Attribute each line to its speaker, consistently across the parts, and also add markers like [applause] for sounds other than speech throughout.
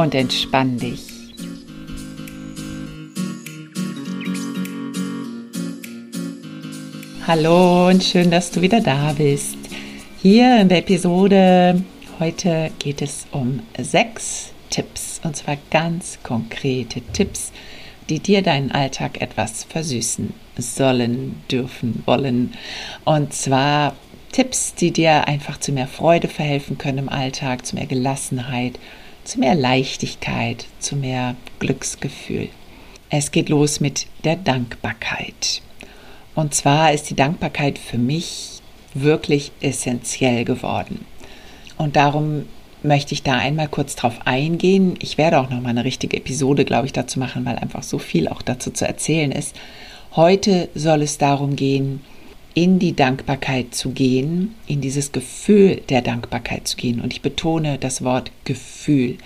Speaker 1: Und entspann dich. Hallo und schön, dass du wieder da bist. Hier in der Episode heute geht es um sechs Tipps und zwar ganz konkrete Tipps, die dir deinen Alltag etwas versüßen sollen, dürfen, wollen. Und zwar Tipps, die dir einfach zu mehr Freude verhelfen können im Alltag, zu mehr Gelassenheit, zu mehr Leichtigkeit, zu mehr Glücksgefühl. Es geht los mit der Dankbarkeit. Und zwar ist die Dankbarkeit für mich wirklich essentiell geworden. Und darum möchte ich da einmal kurz drauf eingehen. Ich werde auch noch mal eine richtige Episode, glaube ich, dazu machen, weil einfach so viel auch dazu zu erzählen ist. Heute soll es darum gehen, in die Dankbarkeit zu gehen, in dieses Gefühl der Dankbarkeit zu gehen. Und ich betone das Wort Gefühl,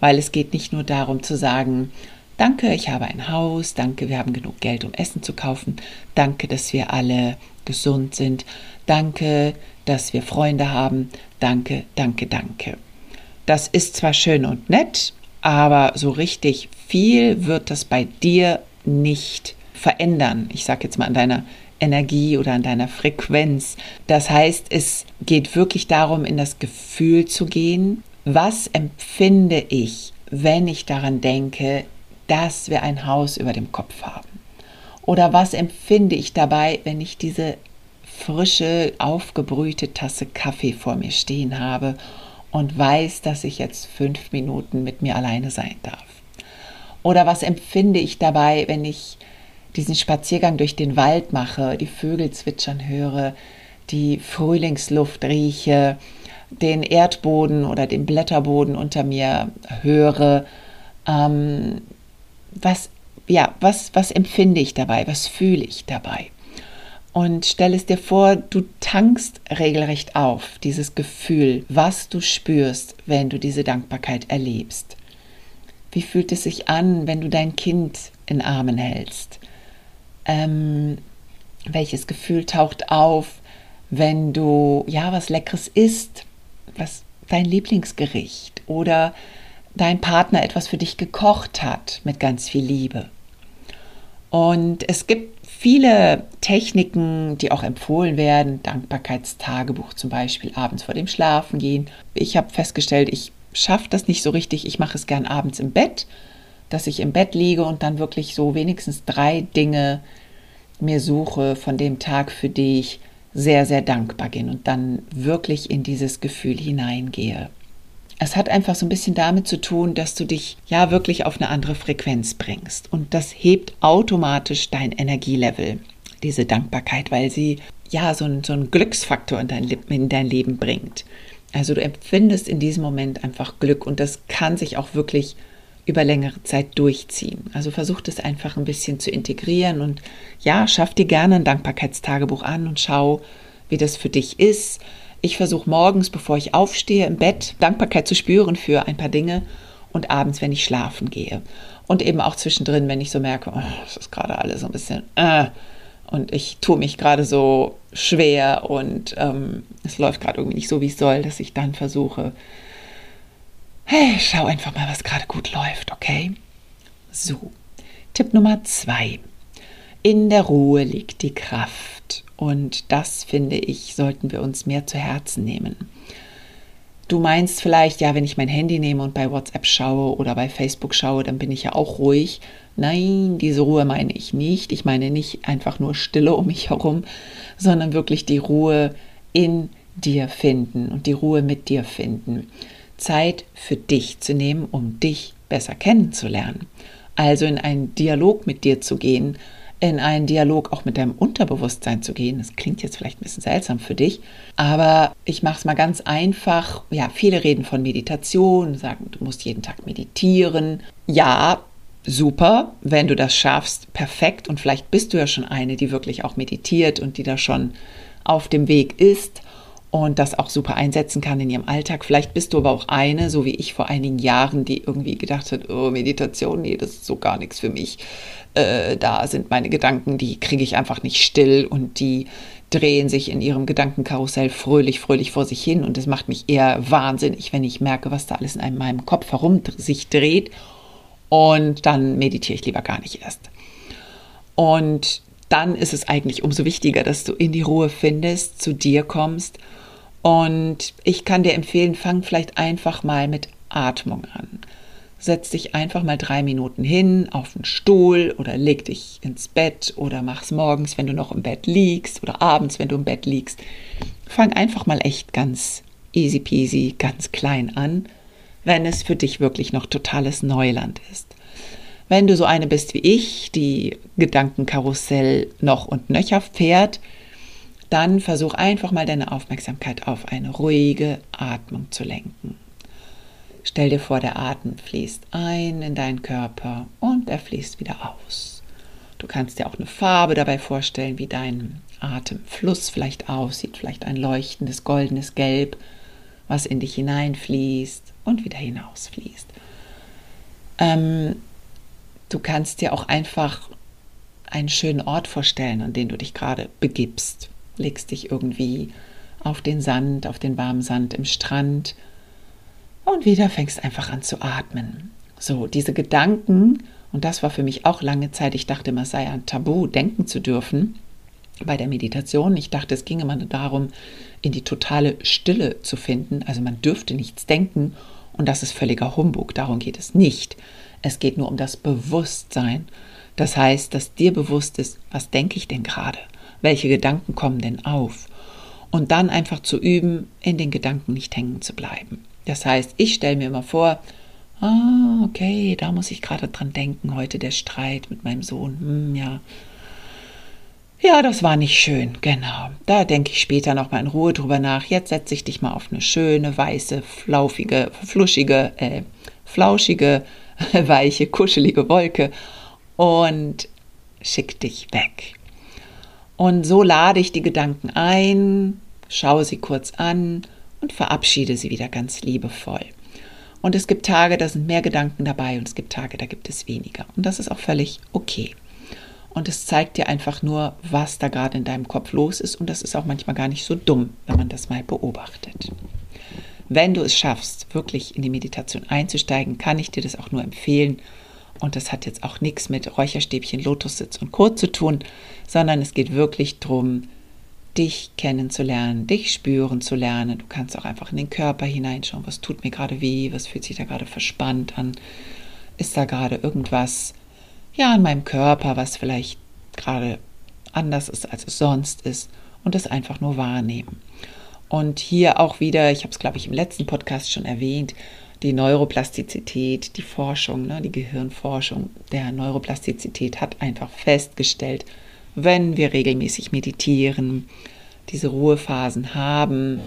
Speaker 1: weil es geht nicht nur darum zu sagen, danke, ich habe ein Haus, danke, wir haben genug Geld, um Essen zu kaufen, danke, dass wir alle gesund sind, danke, dass wir Freunde haben, danke, danke, danke. Das ist zwar schön und nett, aber so richtig viel wird das bei dir nicht verändern. Ich sage jetzt mal an deiner Energie oder an deiner Frequenz. Das heißt, es geht wirklich darum, in das Gefühl zu gehen. Was empfinde ich, wenn ich daran denke, dass wir ein Haus über dem Kopf haben? Oder was empfinde ich dabei, wenn ich diese frische, aufgebrühte Tasse Kaffee vor mir stehen habe und weiß, dass ich jetzt fünf Minuten mit mir alleine sein darf? Oder was empfinde ich dabei, wenn ich diesen Spaziergang durch den Wald mache, die Vögel zwitschern höre, die Frühlingsluft rieche, den Erdboden oder den Blätterboden unter mir höre, ähm, was, ja, was, was empfinde ich dabei, was fühle ich dabei? Und stell es dir vor, du tankst regelrecht auf, dieses Gefühl, was du spürst, wenn du diese Dankbarkeit erlebst. Wie fühlt es sich an, wenn du dein Kind in Armen hältst? Ähm, welches Gefühl taucht auf, wenn du ja was Leckeres isst, was dein Lieblingsgericht oder dein Partner etwas für dich gekocht hat mit ganz viel Liebe. Und es gibt viele Techniken, die auch empfohlen werden, Dankbarkeitstagebuch zum Beispiel abends vor dem Schlafengehen. Ich habe festgestellt, ich schaffe das nicht so richtig. Ich mache es gern abends im Bett dass ich im Bett liege und dann wirklich so wenigstens drei Dinge mir suche von dem Tag, für die ich sehr, sehr dankbar bin und dann wirklich in dieses Gefühl hineingehe. Es hat einfach so ein bisschen damit zu tun, dass du dich ja wirklich auf eine andere Frequenz bringst. Und das hebt automatisch dein Energielevel, diese Dankbarkeit, weil sie ja so einen, so Glücksfaktor in dein, in dein Leben bringt. Also du empfindest in diesem Moment einfach Glück und das kann sich auch wirklich über längere Zeit durchziehen. Also versuch das einfach ein bisschen zu integrieren und ja, schaff dir gerne ein Dankbarkeitstagebuch an und schau, wie das für dich ist. Ich versuche morgens, bevor ich aufstehe, im Bett Dankbarkeit zu spüren für ein paar Dinge und abends, wenn ich schlafen gehe. Und eben auch zwischendrin, wenn ich so merke, oh, ist gerade alles so ein bisschen äh, und ich tue mich gerade so schwer und ähm, es läuft gerade irgendwie nicht so, wie es soll, dass ich dann versuche, Hey, schau einfach mal, was gerade gut läuft, okay? So, Tipp Nummer zwei. In der Ruhe liegt die Kraft. Und das, finde ich, sollten wir uns mehr zu Herzen nehmen. Du meinst vielleicht, ja, wenn ich mein Handy nehme und bei WhatsApp schaue oder bei Facebook schaue, dann bin ich ja auch ruhig. Nein, diese Ruhe meine ich nicht. Ich meine nicht einfach nur Stille um mich herum, sondern wirklich die Ruhe in dir finden und die Ruhe mit dir finden. Zeit für dich zu nehmen, um dich besser kennenzulernen. Also in einen Dialog mit dir zu gehen, in einen Dialog auch mit deinem Unterbewusstsein zu gehen. Das klingt jetzt vielleicht ein bisschen seltsam für dich, aber ich mache es mal ganz einfach. Ja, viele reden von Meditation, sagen, du musst jeden Tag meditieren. Ja, super, wenn du das schaffst, perfekt. Und vielleicht bist du ja schon eine, die wirklich auch meditiert und die da schon auf dem Weg ist und das auch super einsetzen kann in ihrem Alltag. Vielleicht bist du aber auch eine, so wie ich vor einigen Jahren, die irgendwie gedacht hat, oh, Meditation, nee, das ist so gar nichts für mich. Äh, da sind meine Gedanken, die kriege ich einfach nicht still und die drehen sich in ihrem Gedankenkarussell fröhlich, fröhlich vor sich hin und es macht mich eher wahnsinnig, wenn ich merke, was da alles in meinem Kopf herum sich dreht und dann meditiere ich lieber gar nicht erst. Und dann ist es eigentlich umso wichtiger, dass du in die Ruhe findest, zu dir kommst und ich kann dir empfehlen, fang vielleicht einfach mal mit Atmung an. Setz dich einfach mal drei Minuten hin auf den Stuhl oder leg dich ins Bett oder mach's morgens, wenn du noch im Bett liegst oder abends, wenn du im Bett liegst. Fang einfach mal echt ganz easy peasy, ganz klein an, wenn es für dich wirklich noch totales Neuland ist. Wenn du so eine bist wie ich, die Gedankenkarussell noch und nöcher fährt, dann versuch einfach mal deine Aufmerksamkeit auf eine ruhige Atmung zu lenken. Stell dir vor, der Atem fließt ein in deinen Körper und er fließt wieder aus. Du kannst dir auch eine Farbe dabei vorstellen, wie dein Atemfluss vielleicht aussieht, vielleicht ein leuchtendes goldenes Gelb, was in dich hineinfließt und wieder hinausfließt. Ähm, du kannst dir auch einfach einen schönen Ort vorstellen, an den du dich gerade begibst legst dich irgendwie auf den Sand, auf den warmen Sand im Strand und wieder fängst einfach an zu atmen. So, diese Gedanken, und das war für mich auch lange Zeit, ich dachte immer, es sei ein Tabu, denken zu dürfen bei der Meditation. Ich dachte, es ginge immer darum, in die totale Stille zu finden. Also man dürfte nichts denken und das ist völliger Humbug. Darum geht es nicht. Es geht nur um das Bewusstsein. Das heißt, dass dir bewusst ist, was denke ich denn gerade? Welche Gedanken kommen denn auf? Und dann einfach zu üben, in den Gedanken nicht hängen zu bleiben. Das heißt, ich stelle mir immer vor, ah, okay, da muss ich gerade dran denken, heute der Streit mit meinem Sohn. Hm, ja. Ja, das war nicht schön, genau. Da denke ich später nochmal in Ruhe drüber nach. Jetzt setze ich dich mal auf eine schöne, weiße, flaufige, fluschige, äh, flauschige, [laughs] weiche, kuschelige Wolke und schick dich weg. Und so lade ich die Gedanken ein, schaue sie kurz an und verabschiede sie wieder ganz liebevoll. Und es gibt Tage, da sind mehr Gedanken dabei und es gibt Tage, da gibt es weniger. Und das ist auch völlig okay. Und es zeigt dir einfach nur, was da gerade in deinem Kopf los ist. Und das ist auch manchmal gar nicht so dumm, wenn man das mal beobachtet. Wenn du es schaffst, wirklich in die Meditation einzusteigen, kann ich dir das auch nur empfehlen. Und das hat jetzt auch nichts mit Räucherstäbchen, Lotussitz und Co. zu tun, sondern es geht wirklich darum, dich kennenzulernen, dich spüren zu lernen. Du kannst auch einfach in den Körper hineinschauen, was tut mir gerade weh, was fühlt sich da gerade verspannt an. Ist da gerade irgendwas, ja, in meinem Körper, was vielleicht gerade anders ist, als es sonst ist und das einfach nur wahrnehmen. Und hier auch wieder, ich habe es glaube ich im letzten Podcast schon erwähnt, die Neuroplastizität, die Forschung, ne, die Gehirnforschung der Neuroplastizität hat einfach festgestellt, wenn wir regelmäßig meditieren, diese Ruhephasen haben,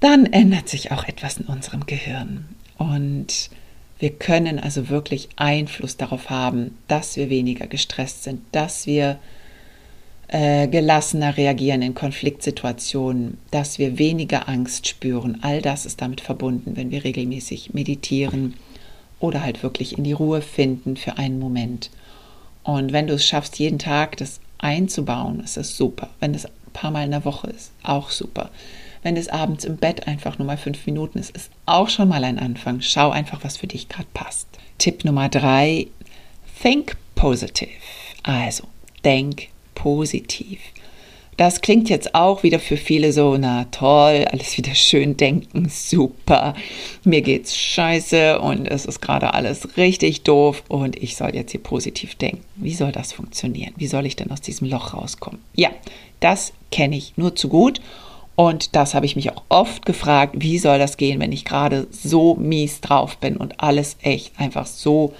Speaker 1: dann ändert sich auch etwas in unserem Gehirn. Und wir können also wirklich Einfluss darauf haben, dass wir weniger gestresst sind, dass wir äh, gelassener reagieren in Konfliktsituationen, dass wir weniger Angst spüren. All das ist damit verbunden, wenn wir regelmäßig meditieren oder halt wirklich in die Ruhe finden für einen Moment. Und wenn du es schaffst, jeden Tag das einzubauen, ist das super. Wenn es ein paar Mal in der Woche ist, auch super. Wenn es abends im Bett einfach nur mal fünf Minuten ist, ist auch schon mal ein Anfang. Schau einfach, was für dich gerade passt. Tipp Nummer drei, think positive. Also, denk positiv. Das klingt jetzt auch wieder für viele so, na toll, alles wieder schön denken, super. Mir geht's scheiße und es ist gerade alles richtig doof und ich soll jetzt hier positiv denken. Wie soll das funktionieren? Wie soll ich denn aus diesem Loch rauskommen? Ja, das kenne ich nur zu gut und das habe ich mich auch oft gefragt, wie soll das gehen, wenn ich gerade so mies drauf bin und alles echt einfach so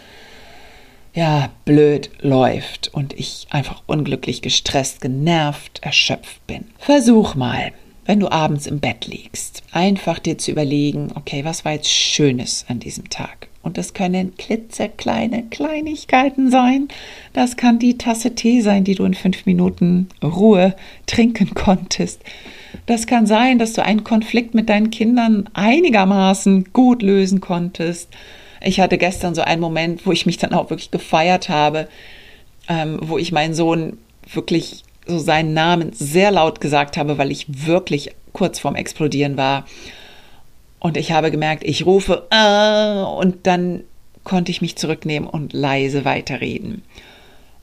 Speaker 1: ja, blöd läuft und ich einfach unglücklich, gestresst, genervt, erschöpft bin. Versuch mal, wenn du abends im Bett liegst, einfach dir zu überlegen, okay, was war jetzt Schönes an diesem Tag? Und das können klitzekleine Kleinigkeiten sein. Das kann die Tasse Tee sein, die du in fünf Minuten Ruhe trinken [laughs] konntest. Das kann sein, dass du einen Konflikt mit deinen Kindern einigermaßen gut lösen konntest. Ich hatte gestern so einen Moment, wo ich mich dann auch wirklich gefeiert habe, ähm, wo ich meinen Sohn wirklich so seinen Namen sehr laut gesagt habe, weil ich wirklich kurz vorm Explodieren war. Und ich habe gemerkt, ich rufe äh, und dann konnte ich mich zurücknehmen und leise weiterreden.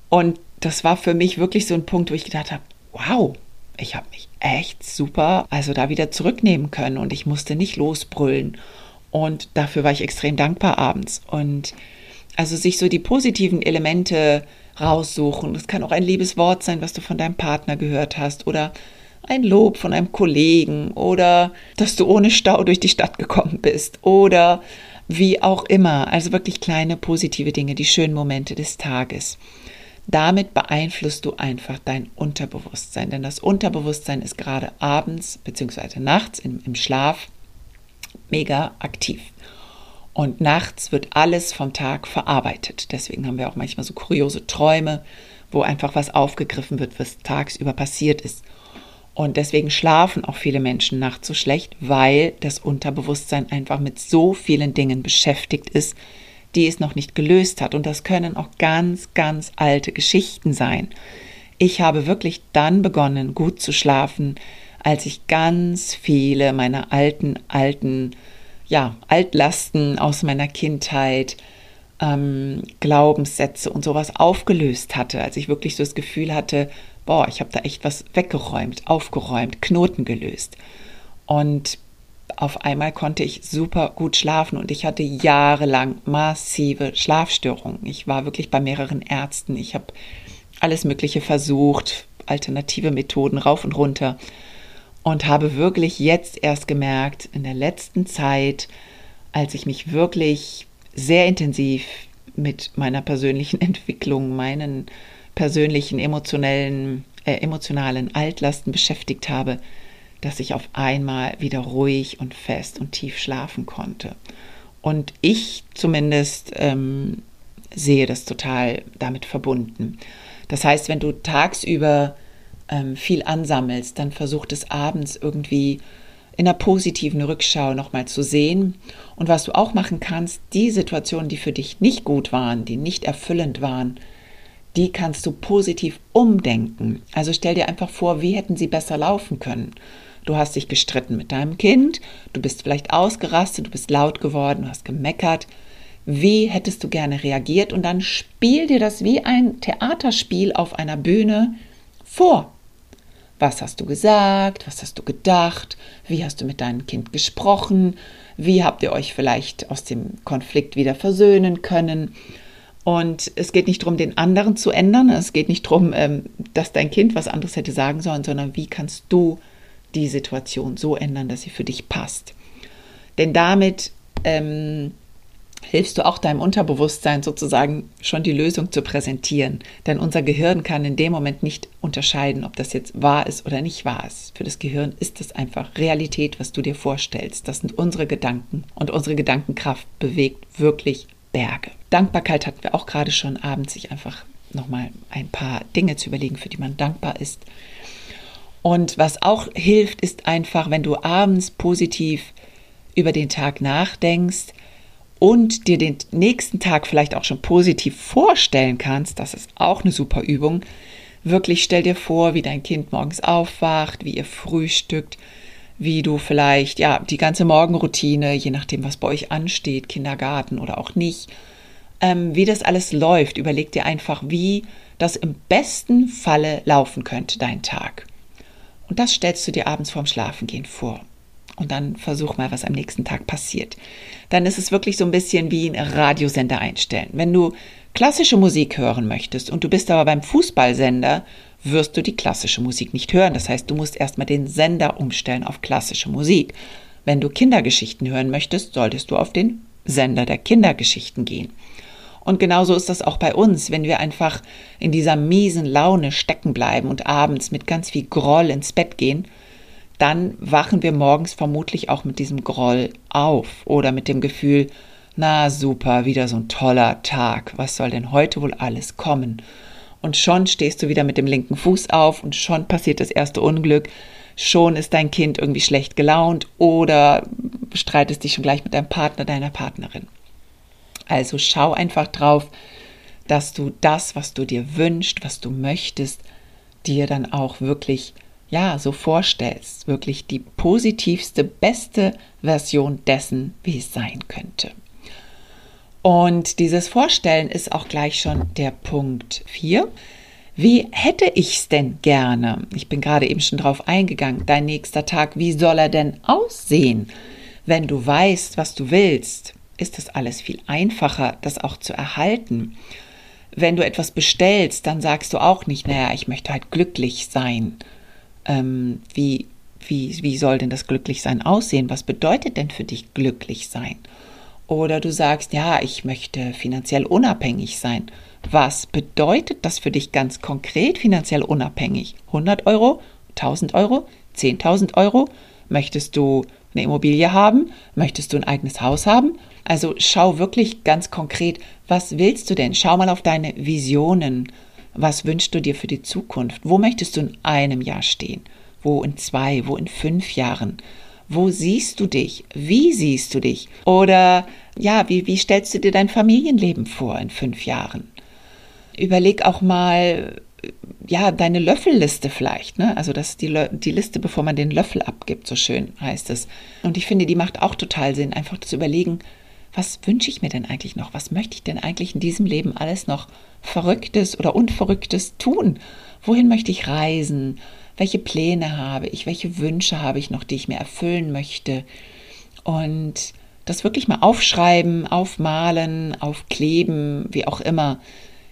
Speaker 1: Und das war für mich wirklich so ein Punkt, wo ich gedacht habe, wow, ich habe mich echt super, also da wieder zurücknehmen können und ich musste nicht losbrüllen. Und dafür war ich extrem dankbar abends. Und also sich so die positiven Elemente raussuchen. Das kann auch ein liebes Wort sein, was du von deinem Partner gehört hast oder ein Lob von einem Kollegen oder dass du ohne Stau durch die Stadt gekommen bist oder wie auch immer. Also wirklich kleine positive Dinge, die schönen Momente des Tages. Damit beeinflusst du einfach dein Unterbewusstsein, denn das Unterbewusstsein ist gerade abends bzw. nachts im, im Schlaf mega aktiv. Und nachts wird alles vom Tag verarbeitet. Deswegen haben wir auch manchmal so kuriose Träume, wo einfach was aufgegriffen wird, was tagsüber passiert ist. Und deswegen schlafen auch viele Menschen nachts so schlecht, weil das Unterbewusstsein einfach mit so vielen Dingen beschäftigt ist, die es noch nicht gelöst hat. Und das können auch ganz, ganz alte Geschichten sein. Ich habe wirklich dann begonnen, gut zu schlafen, als ich ganz viele meiner alten, alten ja, Altlasten aus meiner Kindheit, ähm, Glaubenssätze und sowas aufgelöst hatte, als ich wirklich so das Gefühl hatte, boah, ich habe da echt was weggeräumt, aufgeräumt, Knoten gelöst. Und auf einmal konnte ich super gut schlafen und ich hatte jahrelang massive Schlafstörungen. Ich war wirklich bei mehreren Ärzten. Ich habe alles Mögliche versucht, alternative Methoden rauf und runter und habe wirklich jetzt erst gemerkt, in der letzten Zeit, als ich mich wirklich sehr intensiv mit meiner persönlichen [laughs] Entwicklung, meinen persönlichen emotionellen, äh, emotionalen Altlasten beschäftigt habe, dass ich auf einmal wieder ruhig und fest und tief schlafen konnte. Und ich zumindest ähm, sehe das total damit verbunden. Das heißt, wenn du tagsüber ähm, viel ansammelst, dann versuch es abends irgendwie in einer positiven Rückschau nochmal zu sehen. Und was du auch machen kannst, die Situationen, die für dich nicht gut waren, die nicht erfüllend waren, die kannst du positiv umdenken. Also stell dir einfach vor, wie hätten sie besser laufen können. Du hast dich gestritten mit deinem Kind, du bist vielleicht ausgerastet, du bist laut geworden, du hast gemeckert. Wie hättest du gerne reagiert? Und dann spiel dir das wie ein Theaterspiel auf einer Bühne vor. Was hast du gesagt? Was hast du gedacht? Wie hast du mit deinem Kind gesprochen? Wie habt ihr euch vielleicht aus dem Konflikt wieder versöhnen können? Und es geht nicht darum, den anderen zu ändern. Es geht nicht darum, ähm, dass dein Kind was anderes hätte sagen sollen, sondern wie kannst du die Situation so ändern, dass sie für dich passt. Denn damit ähm, hilfst du auch deinem Unterbewusstsein sozusagen schon die Lösung zu präsentieren. Denn unser Gehirn kann in dem Moment nicht unterscheiden, ob das jetzt wahr ist oder nicht wahr ist. Für das Gehirn ist das einfach Realität, was du dir vorstellst. Das sind unsere Gedanken und unsere Gedankenkraft bewegt wirklich Berge. Dankbarkeit hatten wir auch gerade schon abends, sich einfach nochmal ein paar Dinge zu überlegen, für die man dankbar ist. Und was auch hilft, ist einfach, wenn du abends positiv über den Tag nachdenkst, und dir den nächsten Tag vielleicht auch schon positiv vorstellen kannst, das ist auch eine super Übung. Wirklich stell dir vor, wie dein Kind morgens aufwacht, wie ihr frühstückt, wie du vielleicht, ja, die ganze Morgenroutine, je nachdem, was bei euch ansteht, Kindergarten oder auch nicht, ähm, wie das alles läuft. Überleg dir einfach, wie das im besten Falle laufen könnte, dein Tag. Und das stellst du dir abends vorm Schlafengehen vor und dann versuch mal, was am nächsten Tag passiert. Dann ist es wirklich so ein bisschen wie ein Radiosender einstellen. Wenn du klassische Musik hören möchtest und du bist aber beim Fußballsender, wirst du die klassische Musik nicht hören. Das heißt, du musst erstmal den Sender umstellen auf klassische Musik. Wenn du Kindergeschichten hören möchtest, solltest du auf den Sender der Kindergeschichten gehen. Und genauso ist das auch bei uns, wenn wir einfach in dieser miesen Laune stecken bleiben und abends mit ganz viel Groll ins Bett gehen, dann wachen wir morgens vermutlich auch mit diesem Groll auf oder mit dem Gefühl, na super, wieder so ein toller Tag, was soll denn heute wohl alles kommen? Und schon stehst du wieder mit dem linken Fuß auf und schon passiert das erste Unglück, schon ist dein Kind irgendwie schlecht gelaunt oder streitest dich schon gleich mit deinem Partner, deiner Partnerin. Also schau einfach drauf, dass du das, was du dir wünschst, was du möchtest, dir dann auch wirklich ja, so vorstellst, wirklich die positivste, beste Version dessen, wie es sein könnte. Und dieses Vorstellen ist auch gleich schon der Punkt 4. Wie hätte ich es denn gerne? Ich bin gerade eben schon drauf eingegangen. Dein nächster Tag, wie soll er denn aussehen? Wenn du weißt, was du willst, ist das alles viel einfacher, das auch zu erhalten. Wenn du etwas bestellst, dann sagst du auch nicht, naja, ich möchte halt glücklich sein. Ähm, wie, wie, wie soll denn das Glücklichsein aussehen? Was bedeutet denn für dich glücklich sein? Oder du sagst, ja, ich möchte finanziell unabhängig sein. Was bedeutet das für dich ganz konkret finanziell unabhängig? 100 Euro? 1000 Euro? 10.000 Euro? Möchtest du eine Immobilie haben? Möchtest du ein eigenes Haus haben? Also schau wirklich ganz konkret, was willst du denn? Schau mal auf deine Visionen. Was wünschst du dir für die Zukunft? Wo möchtest du in einem Jahr stehen? Wo in zwei? Wo in fünf Jahren? Wo siehst du dich? Wie siehst du dich? Oder ja, wie, wie stellst du dir dein Familienleben vor in fünf Jahren? Überleg auch mal, ja, deine Löffelliste vielleicht, ne? Also das ist die, die Liste, bevor man den Löffel abgibt, so schön heißt es. Und ich finde, die macht auch total Sinn, einfach zu überlegen, was wünsche ich mir denn eigentlich noch? Was möchte ich denn eigentlich in diesem Leben alles noch Verrücktes oder Unverrücktes tun? Wohin möchte ich reisen? Welche Pläne habe ich? Welche Wünsche habe ich noch, die ich mir erfüllen möchte? Und das wirklich mal aufschreiben, aufmalen, aufkleben, wie auch immer,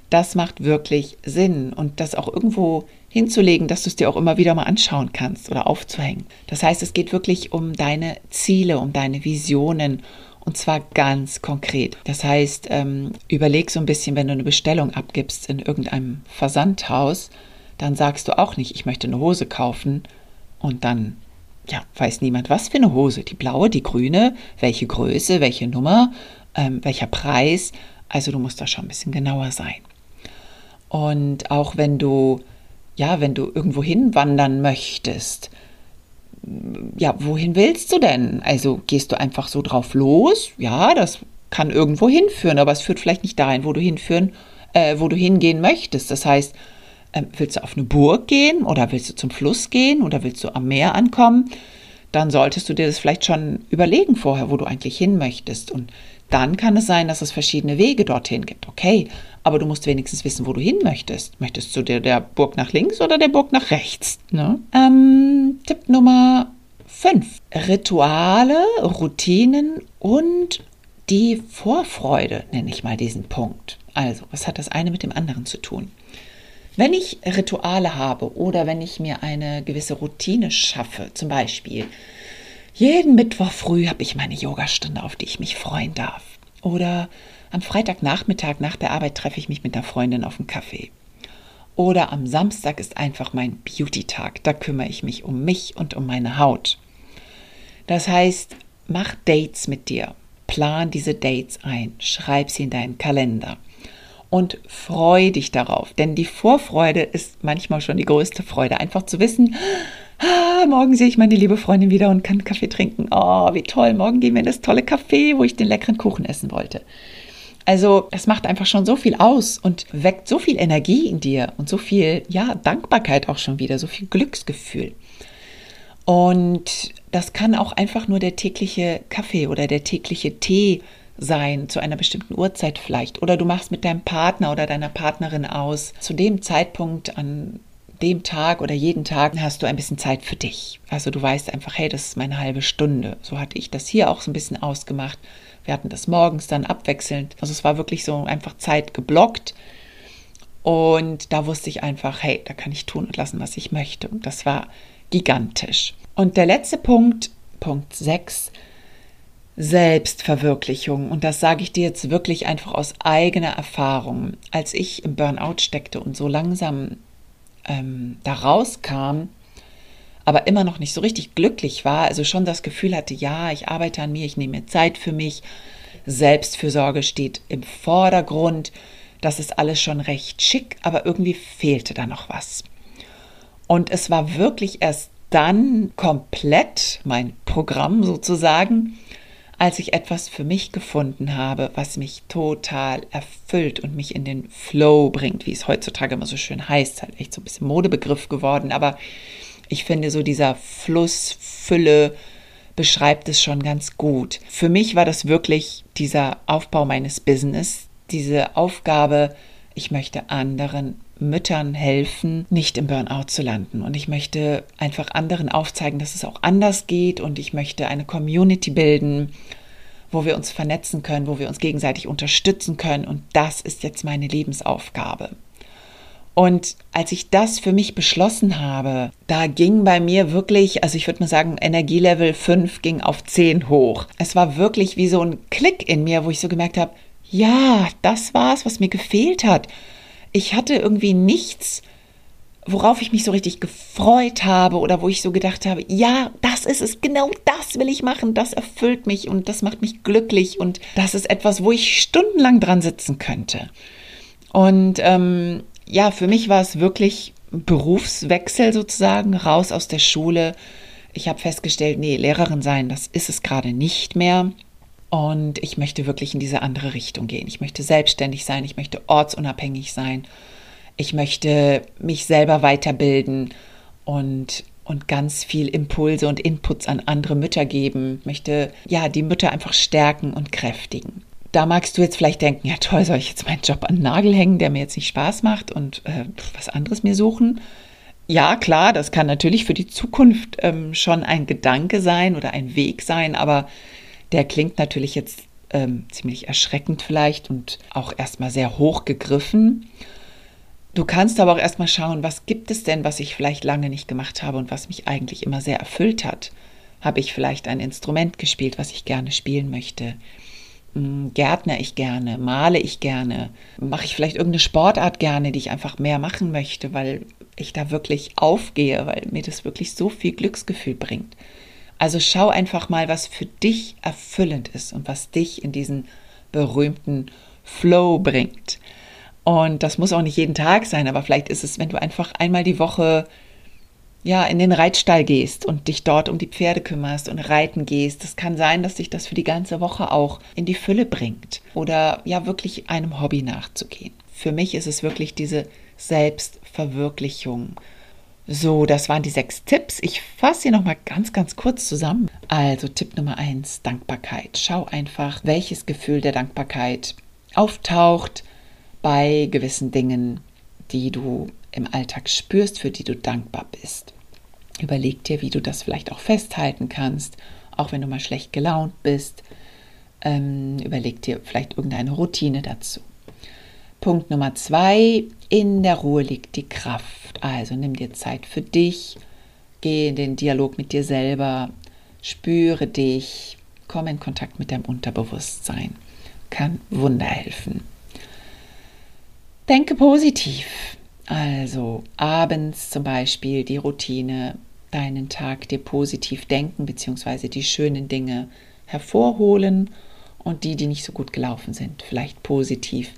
Speaker 1: das macht wirklich Sinn. Und das auch irgendwo hinzulegen, dass du es dir auch immer wieder mal anschauen kannst oder aufzuhängen. Das heißt, es geht wirklich um deine Ziele, um deine Visionen und zwar ganz konkret. Das heißt, ähm, überleg so ein bisschen, wenn du eine Bestellung abgibst in irgendeinem Versandhaus, dann sagst du auch nicht, ich möchte eine Hose kaufen und dann ja, weiß niemand, was für eine Hose. Die blaue, die grüne, welche Größe, welche Nummer, ähm, welcher Preis. Also du musst da schon ein bisschen genauer sein. Und auch wenn du, ja, wenn du irgendwo hinwandern möchtest, ja, wohin willst du denn? Also gehst du einfach so drauf los? Ja, das kann irgendwo hinführen, aber es führt vielleicht nicht dahin, wo du hinführen, äh, wo du hingehen möchtest. Das heißt, äh, willst du auf eine Burg gehen oder willst du zum Fluss gehen oder willst du am Meer ankommen? Dann solltest du dir das vielleicht schon überlegen vorher, wo du eigentlich hin möchtest. Und dann kann es sein, dass es verschiedene Wege dorthin gibt. Okay, aber du musst wenigstens wissen, wo du hin möchtest. Möchtest du dir der Burg nach links oder der Burg nach rechts? Ne? Ähm, Tipp Nummer 5. Rituale, Routinen und die Vorfreude, nenne ich mal diesen Punkt. Also, was hat das eine mit dem anderen zu tun? Wenn ich Rituale habe oder wenn ich mir eine gewisse Routine schaffe, zum Beispiel, jeden Mittwoch früh habe ich meine Yogastunde, auf die ich mich freuen darf. Oder am Freitagnachmittag nach der Arbeit treffe ich mich mit einer Freundin auf einen Kaffee. Oder am Samstag ist einfach mein Beauty-Tag. Da kümmere ich mich um mich und um meine Haut. Das heißt, mach Dates mit dir. Plan diese Dates ein. Schreib sie in deinen Kalender. Und freu dich darauf. Denn die Vorfreude ist manchmal schon die größte Freude. Einfach zu wissen, ah, morgen sehe ich meine liebe Freundin wieder und kann Kaffee trinken. Oh, wie toll. Morgen gehen wir in das tolle Café, wo ich den leckeren Kuchen essen wollte. Also, das macht einfach schon so viel aus und weckt so viel Energie in dir und so viel, ja, Dankbarkeit auch schon wieder, so viel Glücksgefühl. Und das kann auch einfach nur der tägliche Kaffee oder der tägliche Tee sein, zu einer bestimmten Uhrzeit vielleicht. Oder du machst mit deinem Partner oder deiner Partnerin aus, zu dem Zeitpunkt an dem Tag oder jeden Tag hast du ein bisschen Zeit für dich. Also du weißt einfach, hey, das ist meine halbe Stunde. So hatte ich das hier auch so ein bisschen ausgemacht. Wir hatten das morgens dann abwechselnd. Also es war wirklich so einfach Zeit geblockt. Und da wusste ich einfach, hey, da kann ich tun und lassen, was ich möchte. Und das war gigantisch. Und der letzte Punkt, Punkt 6, Selbstverwirklichung. Und das sage ich dir jetzt wirklich einfach aus eigener Erfahrung. Als ich im Burnout steckte und so langsam ähm, da rauskam, aber immer noch nicht so richtig glücklich war, also schon das Gefühl hatte, ja, ich arbeite an mir, ich nehme mir Zeit für mich, Selbstfürsorge steht im Vordergrund, das ist alles schon recht schick, aber irgendwie fehlte da noch was. Und es war wirklich erst dann komplett mein Programm sozusagen, als ich etwas für mich gefunden habe, was mich total erfüllt und mich in den Flow bringt, wie es heutzutage immer so schön heißt, halt echt so ein bisschen Modebegriff geworden, aber ich finde so dieser Fluss, Fülle beschreibt es schon ganz gut. Für mich war das wirklich dieser Aufbau meines Business, diese Aufgabe, ich möchte anderen Müttern helfen, nicht im Burnout zu landen. Und ich möchte einfach anderen aufzeigen, dass es auch anders geht. Und ich möchte eine Community bilden, wo wir uns vernetzen können, wo wir uns gegenseitig unterstützen können. Und das ist jetzt meine Lebensaufgabe. Und als ich das für mich beschlossen habe, da ging bei mir wirklich, also ich würde mal sagen, Energielevel 5 ging auf 10 hoch. Es war wirklich wie so ein Klick in mir, wo ich so gemerkt habe, ja, das war es, was mir gefehlt hat ich hatte irgendwie nichts, worauf ich mich so richtig gefreut habe oder wo ich so gedacht habe, ja, das ist es, genau das will ich machen, das erfüllt mich und das macht mich glücklich und das ist etwas, wo ich stundenlang dran sitzen könnte. Und ähm, ja, für mich war es wirklich Berufswechsel sozusagen, raus aus der Schule. Ich habe festgestellt, nee, Lehrerin sein, das ist es gerade nicht mehr. Und ich möchte wirklich in diese andere Richtung gehen. Ich möchte selbstständig sein, ich möchte ortsunabhängig sein, ich möchte mich selber weiterbilden und, und ganz viel Impulse und Inputs an andere Mütter geben. Ich möchte ja die Mütter einfach stärken und kräftigen. Da magst du jetzt vielleicht denken, ja toll, soll ich jetzt meinen Job an den Nagel hängen, der mir jetzt nicht Spaß macht und äh, was anderes mir suchen? Ja, klar, das kann natürlich für die Zukunft ähm, schon ein Gedanke sein oder ein Weg sein, aber der klingt natürlich jetzt ähm, ziemlich erschreckend vielleicht und auch erstmal sehr hoch gegriffen. Du kannst aber auch erstmal schauen, was gibt es denn, was ich vielleicht lange nicht gemacht habe und was mich eigentlich immer sehr erfüllt hat. Habe ich vielleicht ein Instrument gespielt, was ich gerne spielen möchte? Hm, gärtner ich gerne, male ich gerne, mache ich vielleicht irgendeine Sportart gerne, die ich einfach mehr machen möchte, weil ich da wirklich aufgehe, weil mir das wirklich so viel Glücksgefühl bringt. Also schau einfach mal, was für dich erfüllend ist und was dich in diesen berühmten Flow bringt. Und das muss auch nicht jeden Tag sein, aber vielleicht ist es, wenn du einfach einmal die Woche ja, in den Reitstall gehst und dich dort um die Pferde kümmerst und reiten gehst. Das kann sein, dass dich das für die ganze Woche auch in die Fülle bringt oder ja wirklich einem Hobby nachzugehen. Für mich ist es wirklich diese Selbstverwirklichung so, das waren die sechs Tipps. Ich fasse sie nochmal ganz, ganz kurz zusammen. Also Tipp Nummer eins, Dankbarkeit. Schau einfach, welches Gefühl der Dankbarkeit auftaucht bei gewissen Dingen, die du im Alltag spürst, für die du dankbar bist. Überleg dir, wie du das vielleicht auch festhalten kannst, auch wenn du mal schlecht gelaunt bist. Ähm, überleg dir vielleicht irgendeine Routine dazu. Punkt Nummer zwei, in der Ruhe liegt die Kraft. Also nimm dir Zeit für dich, geh in den Dialog mit dir selber, spüre dich, komm in Kontakt mit deinem Unterbewusstsein. Kann Wunder helfen. Denke positiv. Also abends zum Beispiel die Routine, deinen Tag dir positiv denken, beziehungsweise die schönen Dinge hervorholen und die, die nicht so gut gelaufen sind, vielleicht positiv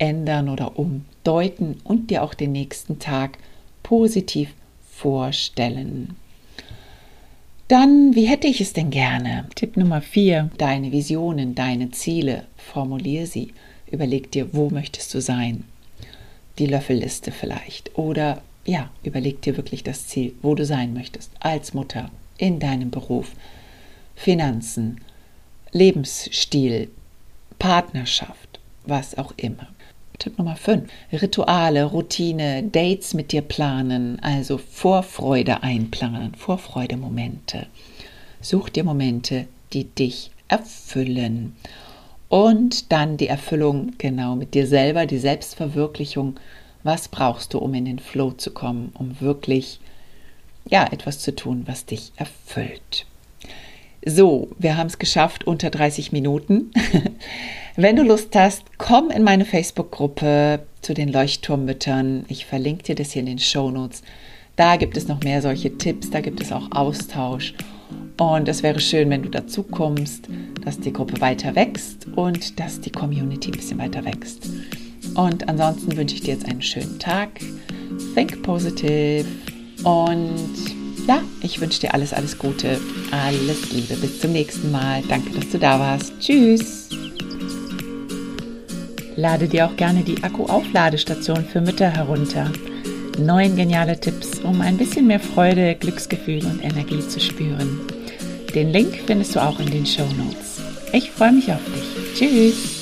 Speaker 1: umändern oder umdeuten und dir auch den nächsten Tag positiv vorstellen. Dann, wie hätte ich es denn gerne? Tipp Nummer 4, deine Visionen, deine Ziele, formulier sie. Überleg dir, wo möchtest du sein? Die Löffelliste vielleicht. Oder ja, überleg dir wirklich das Ziel, wo du sein möchtest. Als Mutter, in deinem Beruf, Finanzen, Lebensstil, Partnerschaft was auch immer. Tipp Nummer 5. Rituale, Routine, Dates mit dir planen, also Vorfreude einplanen, Vorfreudemomente. Such dir Momente, die dich erfüllen. Und dann die Erfüllung genau mit dir selber, die Selbstverwirklichung. Was brauchst du, um in den Flow zu kommen, um wirklich ja, etwas zu tun, was dich erfüllt? So, wir haben es geschafft unter 30 Minuten. [laughs] Wenn du Lust hast, komm in meine Facebook-Gruppe zu den Leuchtturmmüttern. Ich verlinke dir das hier in den Show Notes. Da gibt es noch mehr solche Tipps, da gibt es auch Austausch. Und es wäre schön, wenn du dazu kommst, dass die Gruppe weiter wächst und dass die Community ein bisschen weiter wächst. Und ansonsten wünsche ich dir jetzt einen schönen Tag. Think positive. Und ja, ich wünsche dir alles, alles Gute. Alles Liebe. Bis zum nächsten Mal. Danke, dass du da warst. Tschüss. Lade dir auch gerne die Akku-Aufladestation für Mütter herunter. Neun geniale Tipps, um ein bisschen mehr Freude, Glücksgefühl und Energie zu spüren. Den Link findest du auch in den Show Notes. Ich freue mich auf dich. Tschüss.